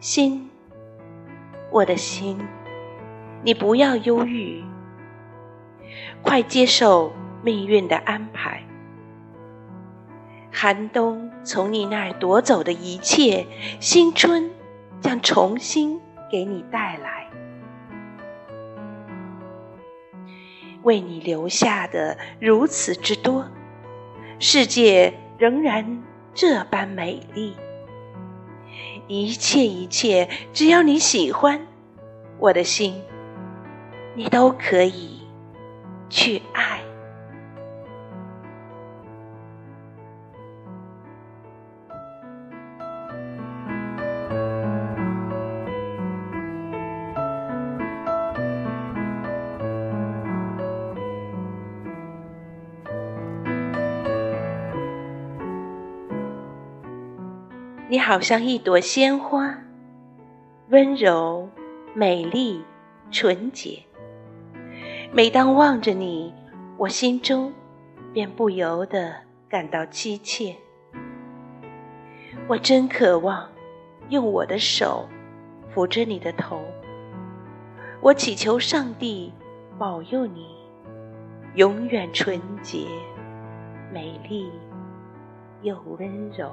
心，我的心，你不要忧郁，快接受命运的安排。寒冬从你那儿夺走的一切，新春将重新给你带来。为你留下的如此之多，世界仍然这般美丽。一切一切，只要你喜欢，我的心，你都可以去爱。你好像一朵鲜花，温柔、美丽、纯洁。每当望着你，我心中便不由得感到凄切。我真渴望用我的手抚着你的头。我祈求上帝保佑你永远纯洁、美丽又温柔。